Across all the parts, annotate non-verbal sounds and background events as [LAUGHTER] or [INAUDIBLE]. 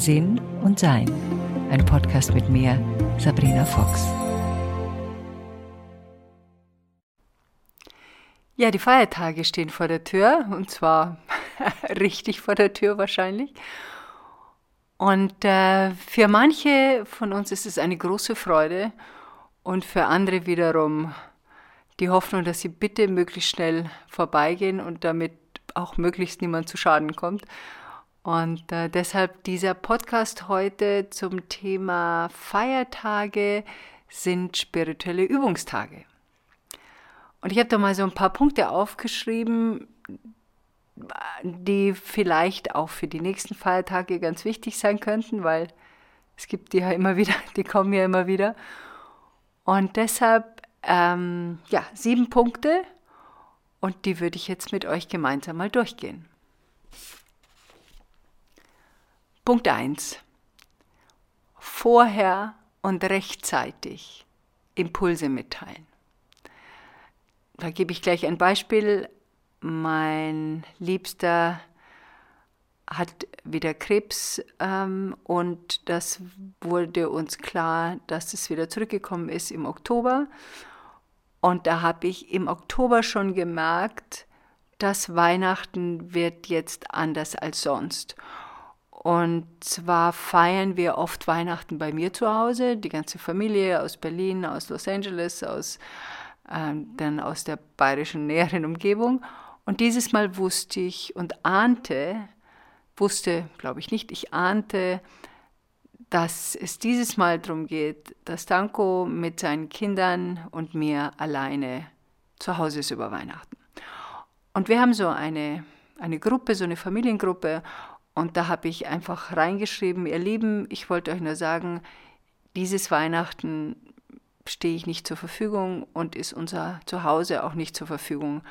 Sinn und Sein. Ein Podcast mit mir, Sabrina Fox. Ja, die Feiertage stehen vor der Tür und zwar [LAUGHS] richtig vor der Tür wahrscheinlich. Und äh, für manche von uns ist es eine große Freude und für andere wiederum die Hoffnung, dass sie bitte möglichst schnell vorbeigehen und damit auch möglichst niemand zu Schaden kommt. Und äh, deshalb dieser Podcast heute zum Thema Feiertage sind spirituelle Übungstage. Und ich habe da mal so ein paar Punkte aufgeschrieben, die vielleicht auch für die nächsten Feiertage ganz wichtig sein könnten, weil es gibt die ja immer wieder, [LAUGHS] die kommen ja immer wieder. Und deshalb, ähm, ja, sieben Punkte und die würde ich jetzt mit euch gemeinsam mal durchgehen. Punkt 1. Vorher und rechtzeitig Impulse mitteilen. Da gebe ich gleich ein Beispiel. Mein Liebster hat wieder Krebs ähm, und das wurde uns klar, dass es wieder zurückgekommen ist im Oktober. Und da habe ich im Oktober schon gemerkt, dass Weihnachten wird jetzt anders als sonst. Und zwar feiern wir oft Weihnachten bei mir zu Hause, die ganze Familie aus Berlin, aus Los Angeles, aus, äh, dann aus der bayerischen näheren Umgebung. Und dieses Mal wusste ich und ahnte, wusste, glaube ich nicht, ich ahnte, dass es dieses Mal darum geht, dass Danko mit seinen Kindern und mir alleine zu Hause ist über Weihnachten. Und wir haben so eine, eine Gruppe, so eine Familiengruppe und da habe ich einfach reingeschrieben, ihr Lieben, ich wollte euch nur sagen, dieses Weihnachten stehe ich nicht zur Verfügung und ist unser Zuhause auch nicht zur Verfügung,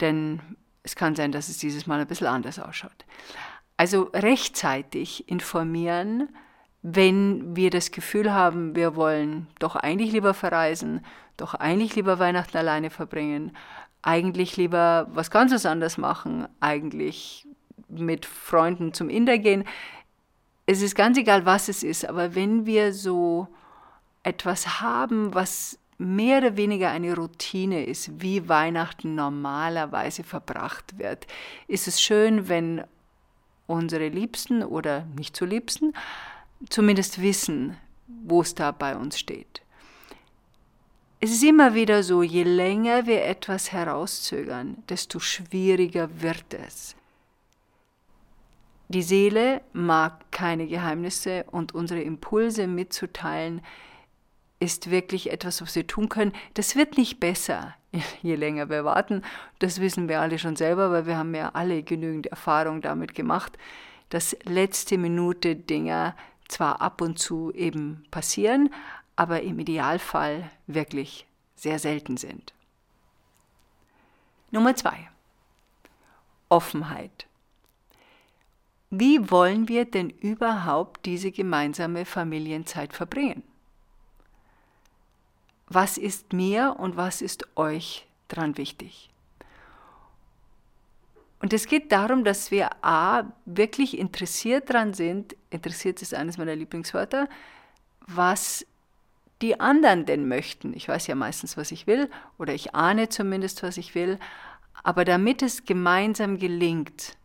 denn es kann sein, dass es dieses Mal ein bisschen anders ausschaut. Also rechtzeitig informieren, wenn wir das Gefühl haben, wir wollen doch eigentlich lieber verreisen, doch eigentlich lieber Weihnachten alleine verbringen, eigentlich lieber was ganz anderes machen, eigentlich mit Freunden zum Inder gehen. Es ist ganz egal, was es ist, aber wenn wir so etwas haben, was mehr oder weniger eine Routine ist, wie Weihnachten normalerweise verbracht wird, ist es schön, wenn unsere Liebsten oder nicht so Liebsten zumindest wissen, wo es da bei uns steht. Es ist immer wieder so, je länger wir etwas herauszögern, desto schwieriger wird es. Die Seele mag keine Geheimnisse und unsere Impulse mitzuteilen ist wirklich etwas, was wir tun können. Das wird nicht besser, [LAUGHS] je länger wir warten. Das wissen wir alle schon selber, weil wir haben ja alle genügend Erfahrung damit gemacht, dass letzte Minute Dinge zwar ab und zu eben passieren, aber im Idealfall wirklich sehr selten sind. Nummer zwei. Offenheit. Wie wollen wir denn überhaupt diese gemeinsame Familienzeit verbringen? Was ist mir und was ist euch dran wichtig? Und es geht darum, dass wir A, wirklich interessiert dran sind, interessiert ist eines meiner Lieblingswörter, was die anderen denn möchten. Ich weiß ja meistens, was ich will, oder ich ahne zumindest, was ich will, aber damit es gemeinsam gelingt,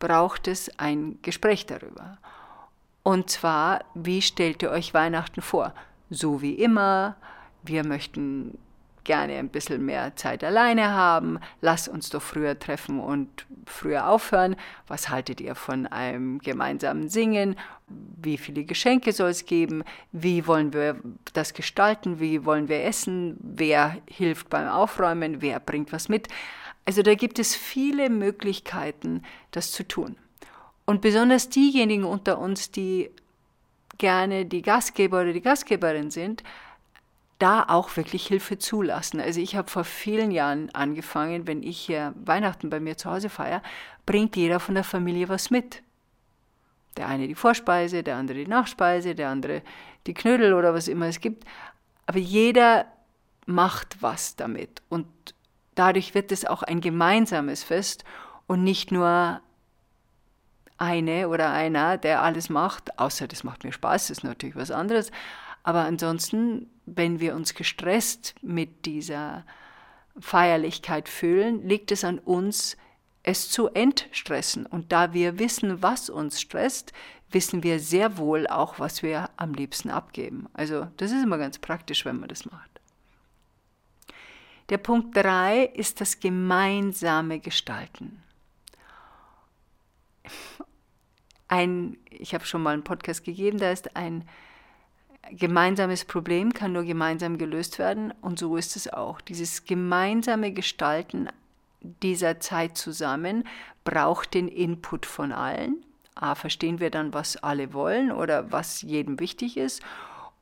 braucht es ein Gespräch darüber. Und zwar, wie stellt ihr euch Weihnachten vor? So wie immer, wir möchten gerne ein bisschen mehr Zeit alleine haben, lass uns doch früher treffen und früher aufhören. Was haltet ihr von einem gemeinsamen Singen? Wie viele Geschenke soll es geben? Wie wollen wir das gestalten? Wie wollen wir essen? Wer hilft beim Aufräumen? Wer bringt was mit? Also da gibt es viele Möglichkeiten, das zu tun. Und besonders diejenigen unter uns, die gerne die Gastgeber oder die Gastgeberin sind, da auch wirklich Hilfe zulassen. Also ich habe vor vielen Jahren angefangen, wenn ich hier Weihnachten bei mir zu Hause feiere, bringt jeder von der Familie was mit. Der eine die Vorspeise, der andere die Nachspeise, der andere die Knödel oder was immer es gibt. Aber jeder macht was damit. Und dadurch wird es auch ein gemeinsames Fest und nicht nur eine oder einer, der alles macht, außer das macht mir Spaß, das ist natürlich was anderes. Aber ansonsten, wenn wir uns gestresst mit dieser Feierlichkeit fühlen, liegt es an uns, es zu entstressen. Und da wir wissen, was uns stresst, wissen wir sehr wohl auch, was wir am liebsten abgeben. Also das ist immer ganz praktisch, wenn man das macht. Der Punkt 3 ist das gemeinsame Gestalten ein, ich habe schon mal einen Podcast gegeben, da ist ein gemeinsames Problem, kann nur gemeinsam gelöst werden. Und so ist es auch. Dieses gemeinsame Gestalten dieser Zeit zusammen braucht den Input von allen. A, verstehen wir dann, was alle wollen oder was jedem wichtig ist.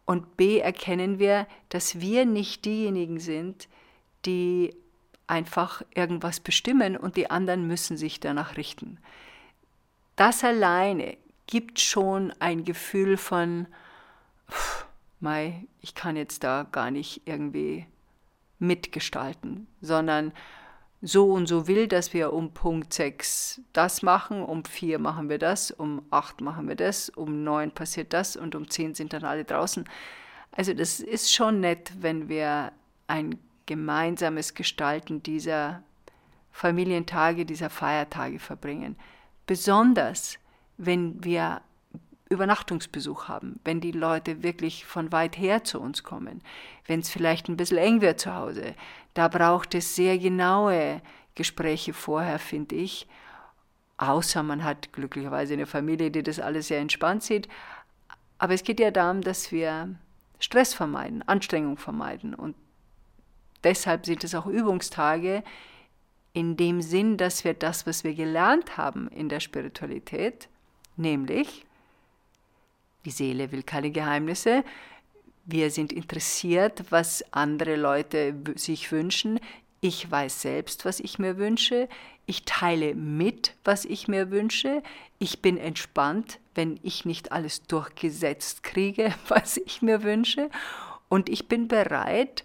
Und B, erkennen wir, dass wir nicht diejenigen sind, einfach irgendwas bestimmen und die anderen müssen sich danach richten das alleine gibt schon ein Gefühl von, Mai, ich kann jetzt da gar nicht irgendwie mitgestalten, sondern so und so will, dass wir um Punkt 6 das machen, um 4 machen wir das, um 8 machen wir das, um 9 passiert das und um 10 sind dann alle draußen. Also das ist schon nett, wenn wir ein gemeinsames Gestalten dieser Familientage, dieser Feiertage verbringen. Besonders wenn wir Übernachtungsbesuch haben, wenn die Leute wirklich von weit her zu uns kommen, wenn es vielleicht ein bisschen eng wird zu Hause. Da braucht es sehr genaue Gespräche vorher, finde ich. Außer man hat glücklicherweise eine Familie, die das alles sehr entspannt sieht. Aber es geht ja darum, dass wir Stress vermeiden, Anstrengung vermeiden. Und deshalb sind es auch Übungstage, in dem Sinn, dass wir das, was wir gelernt haben in der Spiritualität, nämlich die Seele will keine Geheimnisse, wir sind interessiert, was andere Leute sich wünschen, ich weiß selbst, was ich mir wünsche, ich teile mit, was ich mir wünsche, ich bin entspannt, wenn ich nicht alles durchgesetzt kriege, [LAUGHS] was ich mir wünsche, und ich bin bereit,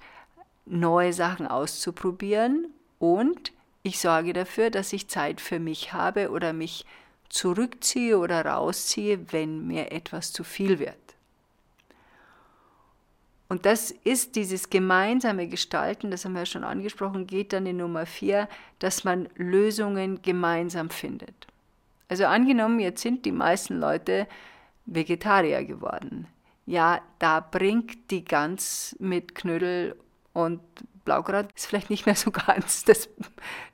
neue Sachen auszuprobieren und ich sorge dafür, dass ich Zeit für mich habe oder mich zurückziehe oder rausziehe, wenn mir etwas zu viel wird. Und das ist dieses gemeinsame Gestalten, das haben wir ja schon angesprochen, geht dann in Nummer vier, dass man Lösungen gemeinsam findet. Also angenommen, jetzt sind die meisten Leute Vegetarier geworden. Ja, da bringt die Gans mit Knödel und Blaugrad ist vielleicht nicht mehr so [LAUGHS] ganz das,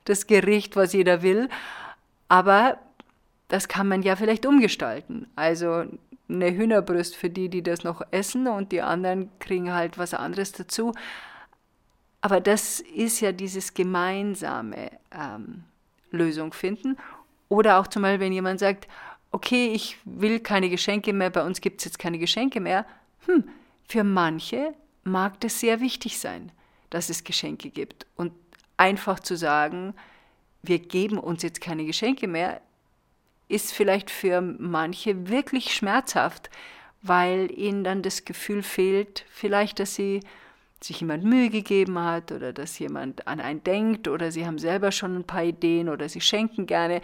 das Gericht, was jeder will, aber das kann man ja vielleicht umgestalten. Also eine Hühnerbrust für die, die das noch essen und die anderen kriegen halt was anderes dazu. Aber das ist ja dieses gemeinsame ähm, Lösung finden. Oder auch zum Beispiel, wenn jemand sagt, okay, ich will keine Geschenke mehr, bei uns gibt es jetzt keine Geschenke mehr. Hm, für manche mag das sehr wichtig sein dass es Geschenke gibt. Und einfach zu sagen, wir geben uns jetzt keine Geschenke mehr, ist vielleicht für manche wirklich schmerzhaft, weil ihnen dann das Gefühl fehlt, vielleicht, dass sie sich jemand Mühe gegeben hat oder dass jemand an einen denkt oder sie haben selber schon ein paar Ideen oder sie schenken gerne.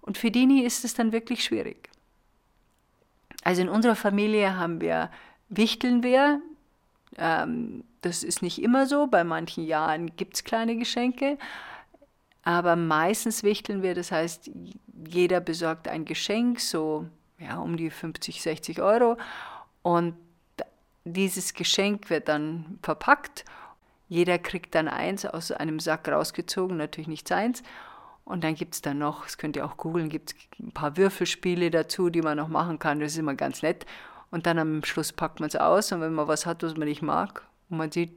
Und für Dini ist es dann wirklich schwierig. Also in unserer Familie haben wir Wichteln wir, ähm, das ist nicht immer so. Bei manchen Jahren gibt es kleine Geschenke. Aber meistens wichteln wir, das heißt, jeder besorgt ein Geschenk, so ja, um die 50, 60 Euro. Und dieses Geschenk wird dann verpackt. Jeder kriegt dann eins aus einem Sack rausgezogen, natürlich nicht seins. Und dann gibt es dann noch, das könnt ihr auch googeln, gibt es ein paar Würfelspiele dazu, die man noch machen kann. Das ist immer ganz nett. Und dann am Schluss packt man es aus und wenn man was hat, was man nicht mag, und man sieht,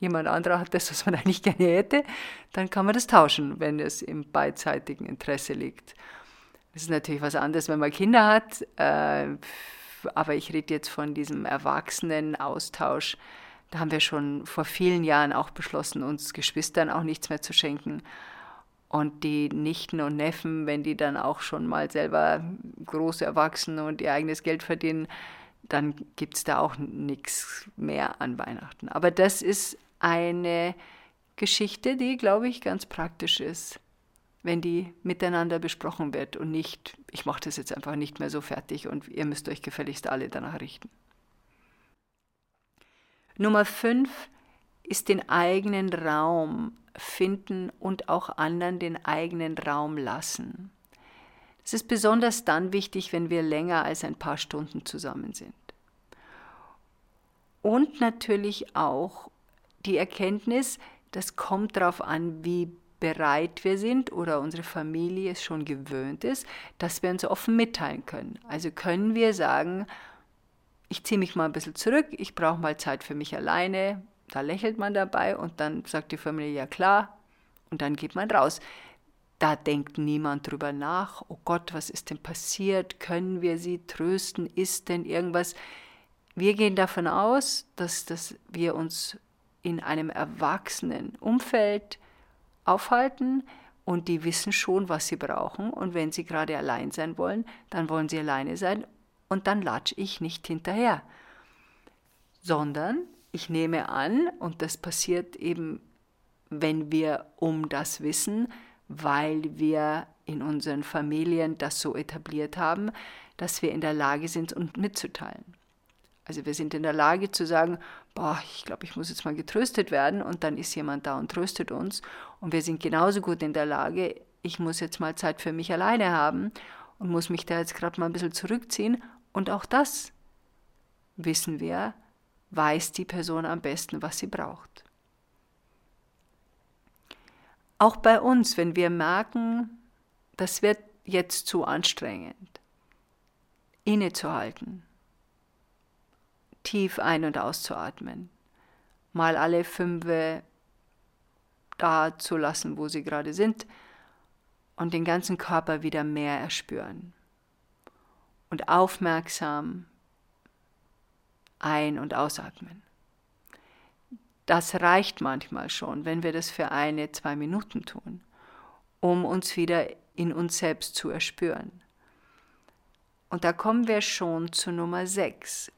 jemand anderer hat das, was man [LAUGHS] eigentlich gerne hätte, dann kann man das tauschen, wenn es im beidseitigen Interesse liegt. Das ist natürlich was anderes, wenn man Kinder hat, äh, aber ich rede jetzt von diesem Erwachsenen-Austausch. Da haben wir schon vor vielen Jahren auch beschlossen, uns Geschwistern auch nichts mehr zu schenken. Und die Nichten und Neffen, wenn die dann auch schon mal selber große Erwachsene und ihr eigenes Geld verdienen, dann gibt es da auch nichts mehr an Weihnachten. Aber das ist eine Geschichte, die, glaube ich, ganz praktisch ist, wenn die miteinander besprochen wird und nicht, ich mache das jetzt einfach nicht mehr so fertig und ihr müsst euch gefälligst alle danach richten. Nummer fünf ist den eigenen Raum finden und auch anderen den eigenen Raum lassen. Es ist besonders dann wichtig, wenn wir länger als ein paar Stunden zusammen sind. Und natürlich auch die Erkenntnis, das kommt darauf an, wie bereit wir sind oder unsere Familie es schon gewöhnt ist, dass wir uns offen mitteilen können. Also können wir sagen, ich ziehe mich mal ein bisschen zurück, ich brauche mal Zeit für mich alleine. Da lächelt man dabei und dann sagt die Familie, ja klar, und dann geht man raus. Da denkt niemand drüber nach, oh Gott, was ist denn passiert? Können wir sie trösten? Ist denn irgendwas? Wir gehen davon aus, dass, dass wir uns in einem erwachsenen Umfeld aufhalten und die wissen schon, was sie brauchen. Und wenn sie gerade allein sein wollen, dann wollen sie alleine sein und dann latsch ich nicht hinterher. Sondern ich nehme an, und das passiert eben, wenn wir um das wissen, weil wir in unseren Familien das so etabliert haben, dass wir in der Lage sind, uns mitzuteilen. Also wir sind in der Lage zu sagen, boah, ich glaube, ich muss jetzt mal getröstet werden und dann ist jemand da und tröstet uns. Und wir sind genauso gut in der Lage, ich muss jetzt mal Zeit für mich alleine haben und muss mich da jetzt gerade mal ein bisschen zurückziehen. Und auch das wissen wir, weiß die Person am besten, was sie braucht. Auch bei uns, wenn wir merken, das wird jetzt zu anstrengend, innezuhalten, tief ein- und auszuatmen, mal alle fünf da zu lassen, wo sie gerade sind und den ganzen Körper wieder mehr erspüren und aufmerksam ein- und ausatmen. Das reicht manchmal schon, wenn wir das für eine, zwei Minuten tun, um uns wieder in uns selbst zu erspüren. Und da kommen wir schon zu Nummer 6.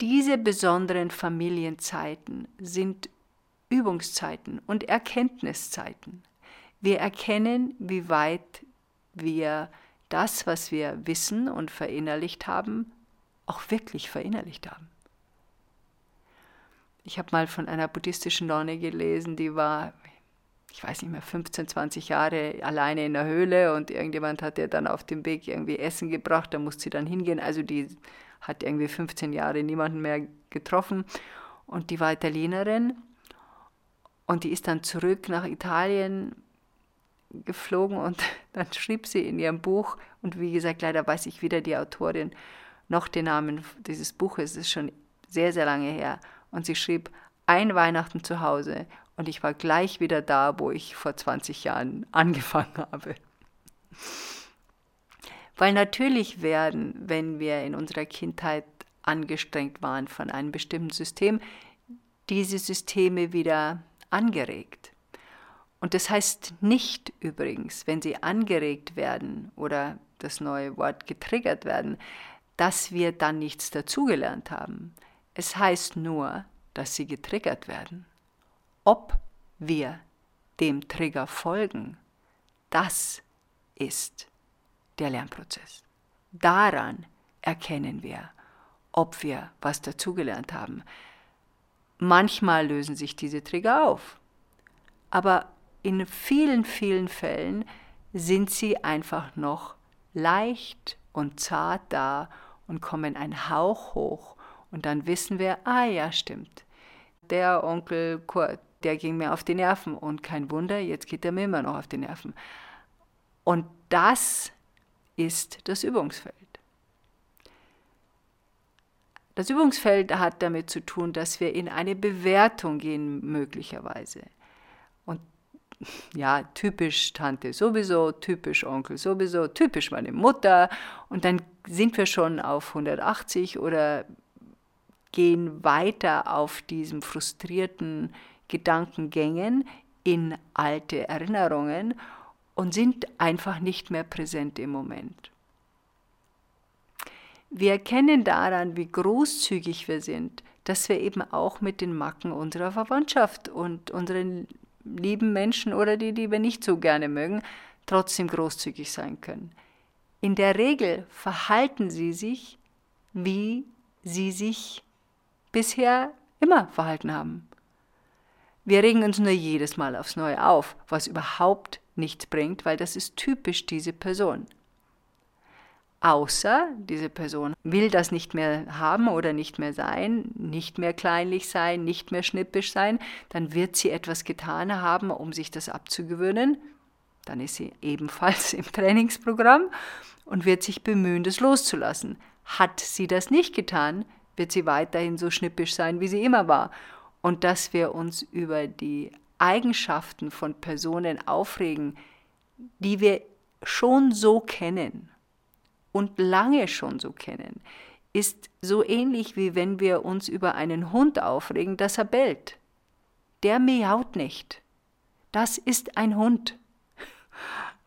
Diese besonderen Familienzeiten sind Übungszeiten und Erkenntniszeiten. Wir erkennen, wie weit wir das, was wir wissen und verinnerlicht haben, auch wirklich verinnerlicht haben. Ich habe mal von einer buddhistischen Nonne gelesen, die war, ich weiß nicht mehr, 15, 20 Jahre alleine in der Höhle und irgendjemand hat ihr dann auf dem Weg irgendwie Essen gebracht, da musste sie dann hingehen. Also die hat irgendwie 15 Jahre niemanden mehr getroffen und die war Italienerin und die ist dann zurück nach Italien geflogen und [LAUGHS] dann schrieb sie in ihrem Buch, und wie gesagt, leider weiß ich weder die Autorin noch den Namen dieses Buches, es ist schon sehr, sehr lange her, und sie schrieb, ein Weihnachten zu Hause und ich war gleich wieder da, wo ich vor 20 Jahren angefangen habe. Weil natürlich werden, wenn wir in unserer Kindheit angestrengt waren von einem bestimmten System, diese Systeme wieder angeregt. Und das heißt nicht übrigens, wenn sie angeregt werden oder das neue Wort getriggert werden, dass wir dann nichts dazugelernt haben. Es heißt nur, dass sie getriggert werden. Ob wir dem Trigger folgen, das ist der Lernprozess. Daran erkennen wir, ob wir was dazugelernt haben. Manchmal lösen sich diese Trigger auf, aber in vielen, vielen Fällen sind sie einfach noch leicht und zart da und kommen ein Hauch hoch und dann wissen wir, ah ja, stimmt. Der Onkel Kurt, der ging mir auf die Nerven und kein Wunder, jetzt geht er mir immer noch auf die Nerven. Und das ist das Übungsfeld. Das Übungsfeld hat damit zu tun, dass wir in eine Bewertung gehen, möglicherweise ja, typisch Tante sowieso, typisch Onkel sowieso, typisch meine Mutter. Und dann sind wir schon auf 180 oder gehen weiter auf diesen frustrierten Gedankengängen in alte Erinnerungen und sind einfach nicht mehr präsent im Moment. Wir erkennen daran, wie großzügig wir sind, dass wir eben auch mit den Macken unserer Verwandtschaft und unseren lieben Menschen oder die, die wir nicht so gerne mögen, trotzdem großzügig sein können. In der Regel verhalten sie sich, wie sie sich bisher immer verhalten haben. Wir regen uns nur jedes Mal aufs Neue auf, was überhaupt nichts bringt, weil das ist typisch diese Person. Außer diese Person will das nicht mehr haben oder nicht mehr sein, nicht mehr kleinlich sein, nicht mehr schnippisch sein, dann wird sie etwas getan haben, um sich das abzugewöhnen. Dann ist sie ebenfalls [LAUGHS] im Trainingsprogramm und wird sich bemühen, das loszulassen. Hat sie das nicht getan, wird sie weiterhin so schnippisch sein, wie sie immer war. Und dass wir uns über die Eigenschaften von Personen aufregen, die wir schon so kennen und lange schon so kennen, ist so ähnlich wie wenn wir uns über einen Hund aufregen, dass er bellt. Der miaut nicht. Das ist ein Hund. [LAUGHS]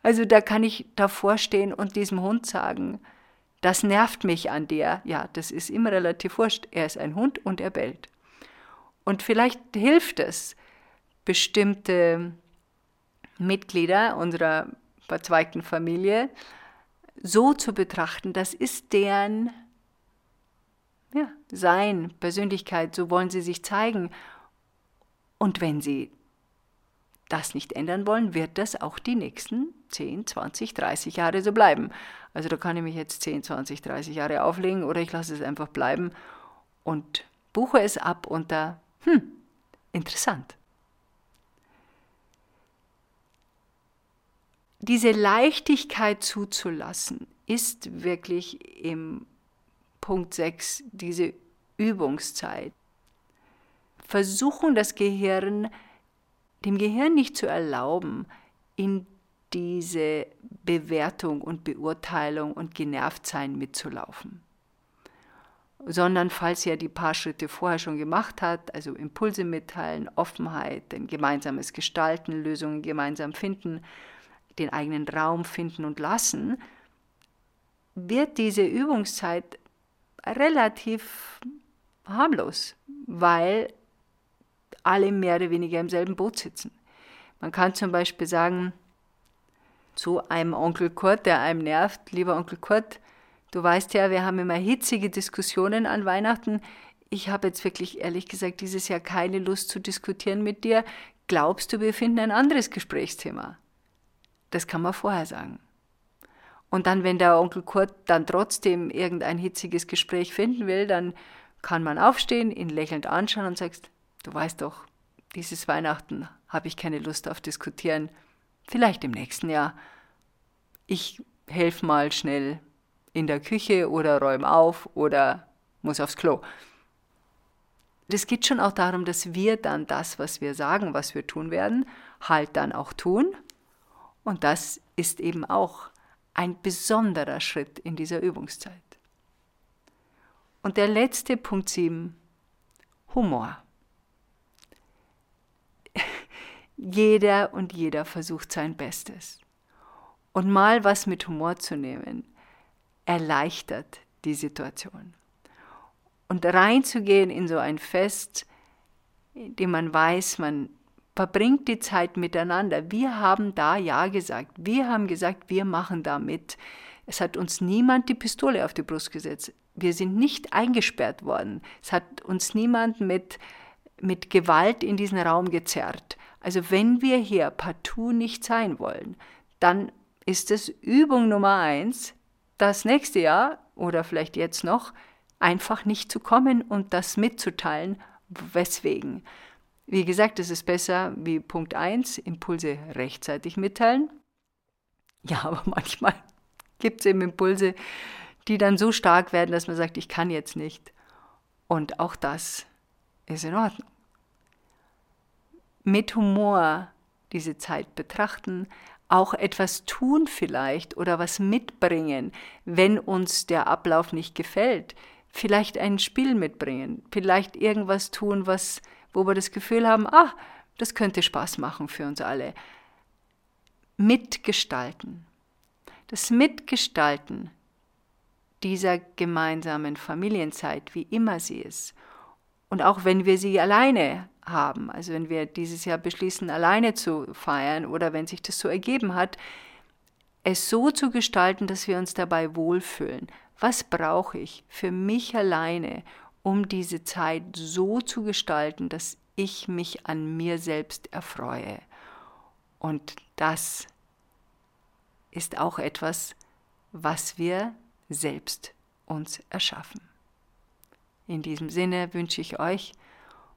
Also da kann ich davor stehen und diesem Hund sagen, das nervt mich an der. Ja, das ist immer relativ wurscht. Er ist ein Hund und er bellt. Und vielleicht hilft es, bestimmte Mitglieder unserer verzweigten Familie so zu betrachten, das ist deren ja, Sein, Persönlichkeit, so wollen sie sich zeigen. Und wenn sie das nicht ändern wollen, wird das auch die nächsten 10, 20, 30 Jahre so bleiben. Also da kann ich mich jetzt 10, 20, 30 Jahre auflegen oder ich lasse es einfach bleiben und buche es ab unter, hm, interessant. Diese Leichtigkeit zuzulassen ist wirklich im Punkt 6 diese Übungszeit. Versuchen das Gehirn dem Gehirn nicht zu erlauben, in diese Bewertung und Beurteilung und Genervtsein mitzulaufen. Sondern falls er die paar Schritte vorher schon gemacht hat, also Impulse mitteilen, Offenheit, ein gemeinsames Gestalten, Lösungen gemeinsam finden, den eigenen Raum finden und lassen, wird diese Übungszeit relativ harmlos, weil alle mehr oder weniger im selben Boot sitzen. Man kann zum Beispiel sagen zu einem Onkel Kurt, der einem nervt, lieber Onkel Kurt, du weißt ja, wir haben immer hitzige Diskussionen an Weihnachten. Ich habe jetzt wirklich ehrlich gesagt dieses Jahr keine Lust zu diskutieren mit dir. Glaubst du, wir finden ein anderes Gesprächsthema? Das kann man vorher sagen. Und dann, wenn der Onkel Kurt dann trotzdem irgendein hitziges Gespräch finden will, dann kann man aufstehen, ihn lächelnd anschauen und sagst, Du weißt doch, dieses Weihnachten habe ich keine Lust auf Diskutieren. Vielleicht im nächsten Jahr. Ich helfe mal schnell in der Küche oder räume auf oder muss aufs Klo. Es geht schon auch darum, dass wir dann das, was wir sagen, was wir tun werden, halt dann auch tun. Und das ist eben auch ein besonderer Schritt in dieser Übungszeit. Und der letzte Punkt 7, Humor. [LAUGHS] Jeder und jeder versucht sein Bestes. Und mal was mit Humor zu nehmen, erleichtert die Situation. Und reinzugehen in so ein Fest, in dem man weiß, man verbringt die Zeit miteinander. Wir haben da Ja gesagt. Wir haben gesagt, wir machen da mit. Es hat uns niemand die Pistole auf die Brust gesetzt. Wir sind nicht eingesperrt worden. Es hat uns niemand mit, mit Gewalt in diesen Raum gezerrt. Also wenn wir hier partout nicht sein wollen, dann ist es Übung Nummer eins, das nächste Jahr oder vielleicht jetzt noch einfach nicht zu kommen und das mitzuteilen, weswegen. Wie gesagt, es ist besser wie Punkt 1, Impulse rechtzeitig mitteilen. Ja, [LAUGHS] aber manchmal gibt es eben Impulse, die dann so stark werden, dass man sagt, ich kann jetzt nicht. Und auch das ist in Ordnung mit Humor diese Zeit betrachten, auch etwas tun vielleicht oder was mitbringen, wenn uns der Ablauf nicht gefällt. Vielleicht ein Spiel mitbringen, vielleicht irgendwas tun, was, wo wir das Gefühl haben, ah, das könnte Spaß machen für uns alle. Mitgestalten. Das Mitgestalten dieser gemeinsamen Familienzeit, wie immer sie ist, und auch wenn wir sie alleine haben. Also wenn wir dieses Jahr beschließen, alleine zu feiern oder wenn sich das so ergeben hat, es so zu gestalten, dass wir uns dabei wohlfühlen. Was brauche ich für mich alleine, um diese Zeit so zu gestalten, dass ich mich an mir selbst erfreue? Und das ist auch etwas, was wir selbst uns erschaffen. In diesem Sinne wünsche ich euch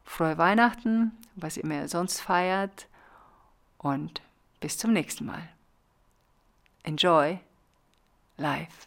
frohe Weihnachten, was immer ihr sonst feiert und bis zum nächsten Mal. Enjoy life.